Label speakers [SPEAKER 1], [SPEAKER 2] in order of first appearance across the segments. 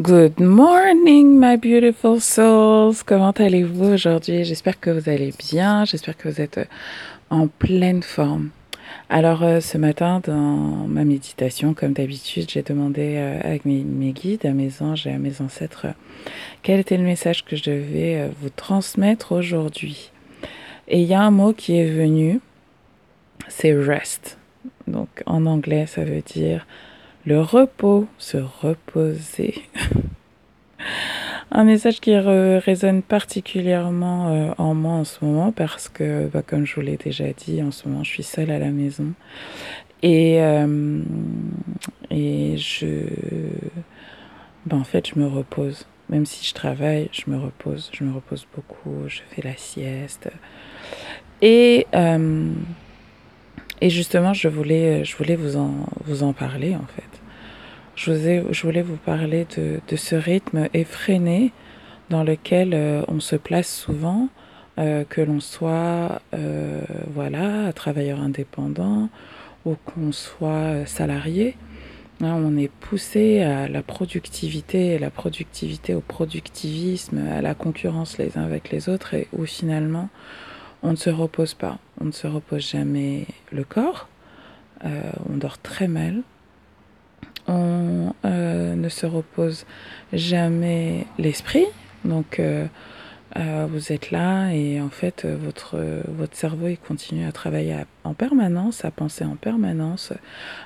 [SPEAKER 1] Good morning, my beautiful souls. Comment allez-vous aujourd'hui? J'espère que vous allez bien. J'espère que vous êtes euh, en pleine forme. Alors, euh, ce matin, dans ma méditation, comme d'habitude, j'ai demandé euh, à mes, mes, guides, à mes anges et à mes ancêtres quel était le message que je devais vous transmettre aujourd'hui. Et il y a un mot qui est venu, c'est rest. Donc, en anglais, ça veut dire le repos, se reposer. Un message qui résonne particulièrement euh, en moi en ce moment parce que, bah, comme je vous l'ai déjà dit, en ce moment, je suis seule à la maison. Et, euh, et je. Bah, en fait, je me repose. Même si je travaille, je me repose. Je me repose beaucoup. Je fais la sieste. Et. Euh, justement, je voulais, je voulais vous, en, vous en parler en fait. Je, voulais vous parler de, ce rythme effréné dans lequel euh, on se place souvent, euh, que l'on soit euh, voilà, travailleur indépendant ou qu'on soit salarié. Hein, on est poussé à la productivité, la productivité au productivisme, à la concurrence les uns avec les autres, et où finalement on ne se repose pas. On ne se repose jamais le corps. On dort très mal. On euh, ne se repose jamais l'esprit. Donc, euh, vous êtes là et en fait, votre, votre cerveau il continue à travailler en permanence, à penser en permanence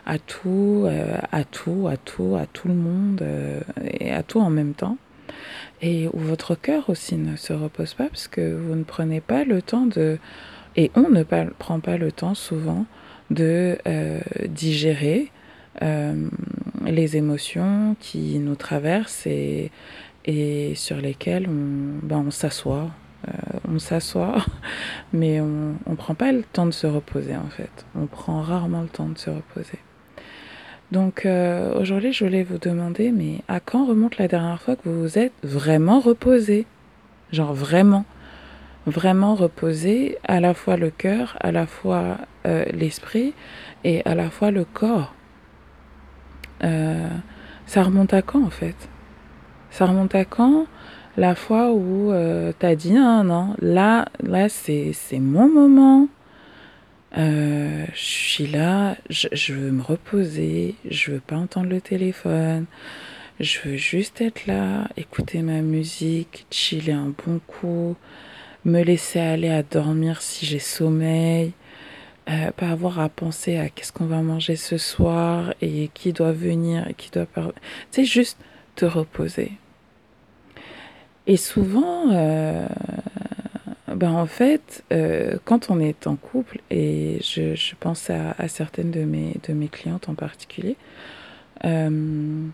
[SPEAKER 1] à tout, à tout, à tout, à tout le monde et à tout en même temps et où votre cœur aussi ne se repose pas parce que vous ne prenez pas le temps de, et on ne prend pas le temps souvent de euh, digérer euh, les émotions qui nous traversent et, sur lesquelles on, ben on s'assoit. Euh, on s'assoit, mais on ne prend pas le temps de se reposer en fait. On prend rarement le temps de se reposer. Donc euh, aujourd'hui, je voulais vous demander, mais à quand remonte la dernière fois que vous vous êtes vraiment reposé? Genre vraiment, vraiment reposé, à la fois le cœur, à la fois euh, l'esprit et à la fois le corps? Euh, ça remonte à quand en fait? Ça remonte à quand la fois où tu as dit non, non, là, là c'est mon moment, euh, je suis là, je, je, veux me reposer, je veux pas entendre le téléphone, je veux juste être là, écouter ma musique, chiller un bon coup, me laisser aller à dormir si j'ai sommeil, euh, pas avoir à penser à qu'est-ce qu'on va manger ce soir et qui doit venir et qui doit pas. C'est juste te reposer. Et souvent, euh, ben en fait, euh, quand on est en couple, et je, je pense à, certaines de mes, de mes clientes en particulier, on,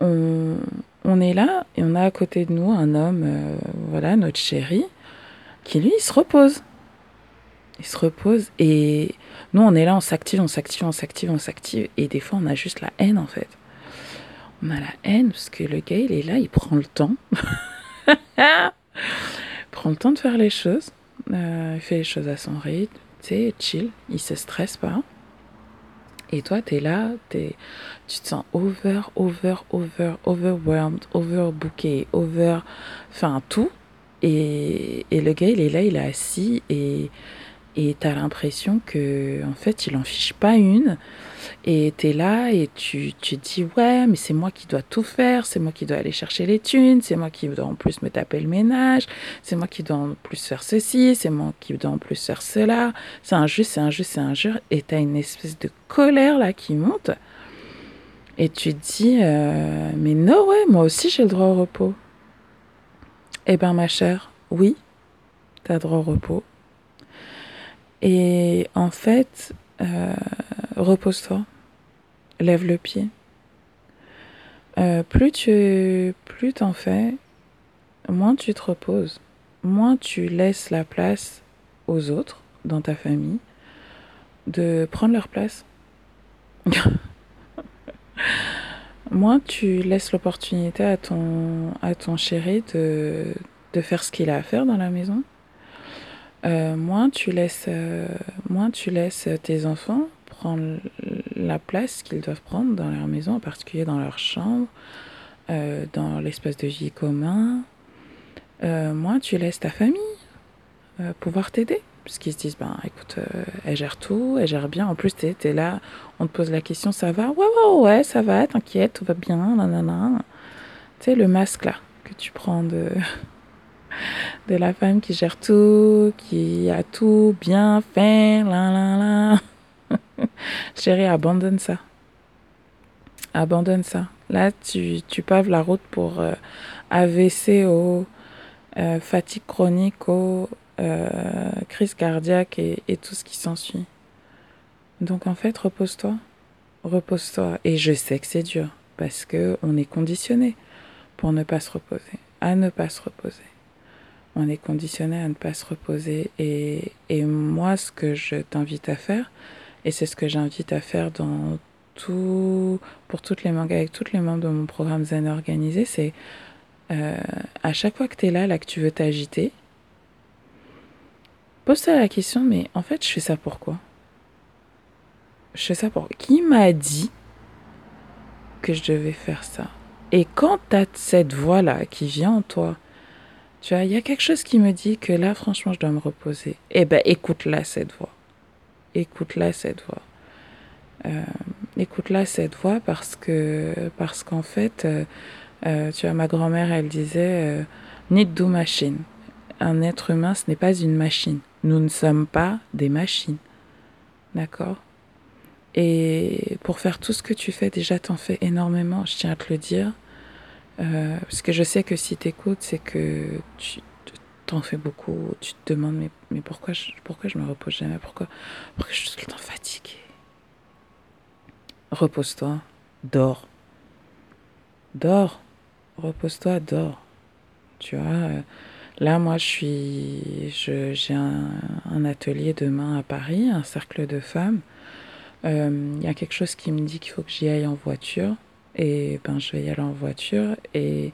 [SPEAKER 1] on, est là et on a à côté de nous un homme, voilà, notre chéri, qui lui, il se repose. Il se repose et nous, on est là, on s'active, on s'active, on s'active, on s'active, et des fois, on a juste la haine en fait. On a la haine parce que le gars, il est là, il prend le temps. prend le temps de faire les choses, euh, il fait les choses à son rythme, tu sais, chill, il se stresse pas. Et toi, tu es là, es, tu te sens over, over, over, overwhelmed, overbooké, over, enfin tout. Et, et, le gars, il est là, il est assis et et tu as l'impression que en fait il en fiche pas une. Et tu es là et tu, tu dis ouais mais c'est moi qui dois tout faire. C'est moi qui dois aller chercher les thunes. C'est moi qui dois en plus me taper le ménage. C'est moi qui dois en plus faire ceci. C'est moi qui dois en plus faire cela. C'est un jeu c'est un jeu c'est un jeu et tu as une espèce de colère là qui monte. Et tu te dis euh, mais non ouais moi aussi j'ai le droit au repos. Eh ben ma chère oui tu as droit au repos et en fait, euh, repose-toi, lève le pied. Euh, plus tu plus t'en fais, moins tu te reposes, moins tu laisses la place aux autres dans ta famille de prendre leur place. moins tu laisses l'opportunité à ton, à ton chéri de, de faire ce qu'il a à faire dans la maison euh, moins, tu laisses, euh, moins tu laisses tes enfants prendre la place qu'ils doivent prendre dans leur maison, en particulier dans leur chambre, euh, dans l'espace de vie commun, euh, moi, tu laisses ta famille pouvoir t'aider. Parce qu'ils se disent, ben écoute, elle gère tout, elle gère bien. En plus, tu es, là, on te pose la question, ça va? Ouais, ouais, ouais, ça va, t'inquiète, tout va bien, nanana. Tu sais, le masque là, que tu prends de, de la femme qui gère tout, qui a tout bien fait, là, là, là. Chérie, abandonne ça. Abandonne ça. Là, tu, tu paves la route pour euh, AVC, au euh, fatigue chronique, au euh, crise cardiaque et, et tout ce qui s'ensuit. Donc en fait, repose-toi. Repose-toi. Et je sais que c'est dur parce que on est conditionné pour ne pas se reposer, à ne pas se reposer. On est conditionné à ne pas se reposer. Et, moi, ce que je t'invite à faire, et c'est ce que j'invite à faire dans tout, pour toutes les mangas, avec toutes les membres de mon programme Zen organisé, c'est euh, à chaque fois que tu es là, là, que tu veux t'agiter, pose-toi la question, mais en fait, je fais ça pourquoi Je fais ça pour... Qui m'a dit que je devais faire ça? Et quand tu as cette voix-là qui vient en toi, tu vois, il y a quelque chose qui me dit que là, franchement, je dois me reposer. Eh ben, écoute-la, cette voix. Écoute-la, cette voix. Euh, écoute-la, cette voix, parce que, parce qu'en fait, euh, euh, tu vois, ma grand-mère, elle disait, euh, do machine. Un être humain, ce n'est pas une machine. Nous ne sommes pas des machines. D'accord? Et pour faire tout ce que tu fais, déjà, t'en fais énormément, je tiens à te le dire. Euh, parce que je sais que si t'écoutes, c'est que tu t'en fais beaucoup. Tu te demandes, mais, mais pourquoi, je, pourquoi je me repose jamais? Pourquoi, pourquoi je suis tout le temps fatiguée? Repose-toi, dors. Dors, repose-toi, dors. Tu vois, euh, là, moi, je suis, j'ai un, atelier demain à Paris, un cercle de femmes. Il euh, y a quelque chose qui me dit qu'il faut que j'y aille en voiture. Et ben, je vais y aller en voiture. Et,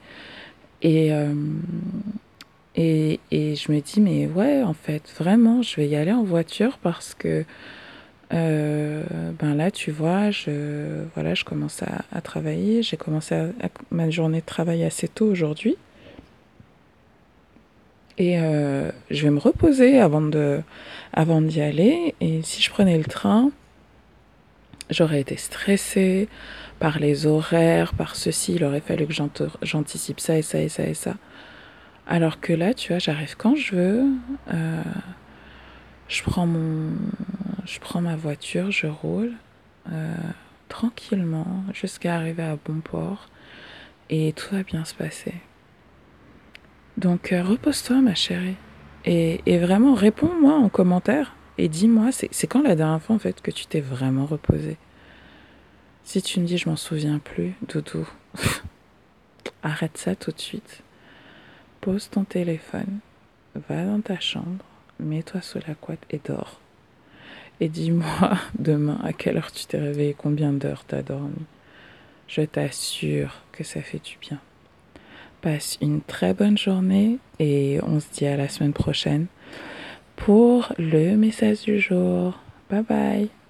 [SPEAKER 1] et, euh, et, et je me dis, mais ouais, en fait, vraiment, je vais y aller en voiture parce que euh, ben là, tu vois, je, voilà, je commence à, à travailler. J'ai commencé à, ma journée de travail assez tôt aujourd'hui. Et euh, je vais me reposer avant de, avant d'y aller. Et si je prenais le train, j'aurais été stressée par les horaires, par ceci. Il aurait fallu que j'anticipe ça et ça et ça et ça. Alors que là, tu vois, j'arrive quand je veux. Euh, je prends mon, je prends ma voiture, je roule euh, tranquillement jusqu'à arriver à bon port et tout va bien se passer. Donc euh, repose-toi, ma chérie, et, et vraiment réponds-moi en commentaire et dis-moi, c'est quand la dernière fois en fait que tu t'es vraiment reposé Si tu me dis je m'en souviens plus, doudou, arrête ça tout de suite. Pose ton téléphone, va dans ta chambre, mets-toi sous la couette et dors. Et dis-moi demain à quelle heure tu t'es réveillé, combien d'heures t'as dormi? Je t'assure que ça fait du bien. Passe une très bonne journée et on se dit à la semaine prochaine pour le message du jour. Bye bye